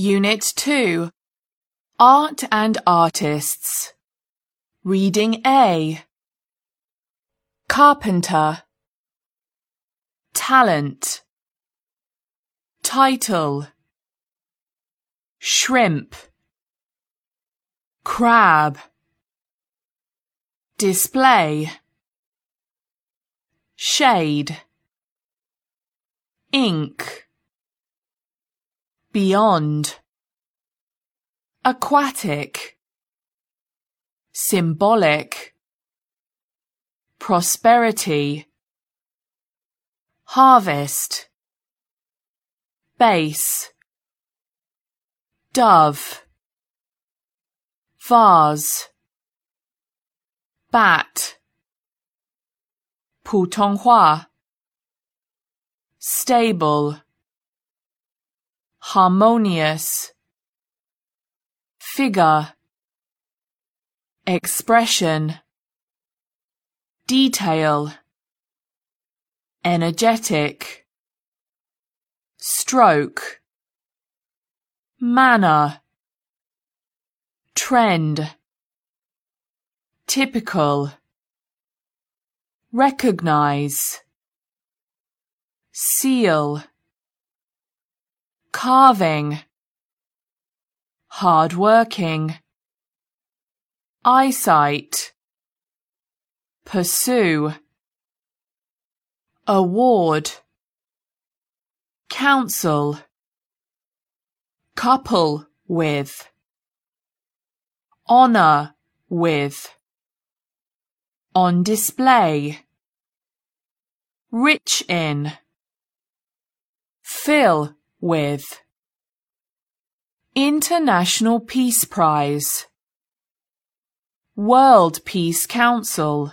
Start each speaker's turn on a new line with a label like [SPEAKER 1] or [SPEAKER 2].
[SPEAKER 1] Unit 2 Art and Artists. Reading A. Carpenter. Talent. Title. Shrimp. Crab. Display. Shade. Ink Beyond Aquatic Symbolic Prosperity Harvest Base Dove Vase Bat 普通话 Stable harmonious figure expression detail energetic stroke manner trend typical recognize seal carving hard working eyesight pursue award council couple with honor with on display rich in fill with International Peace Prize World Peace Council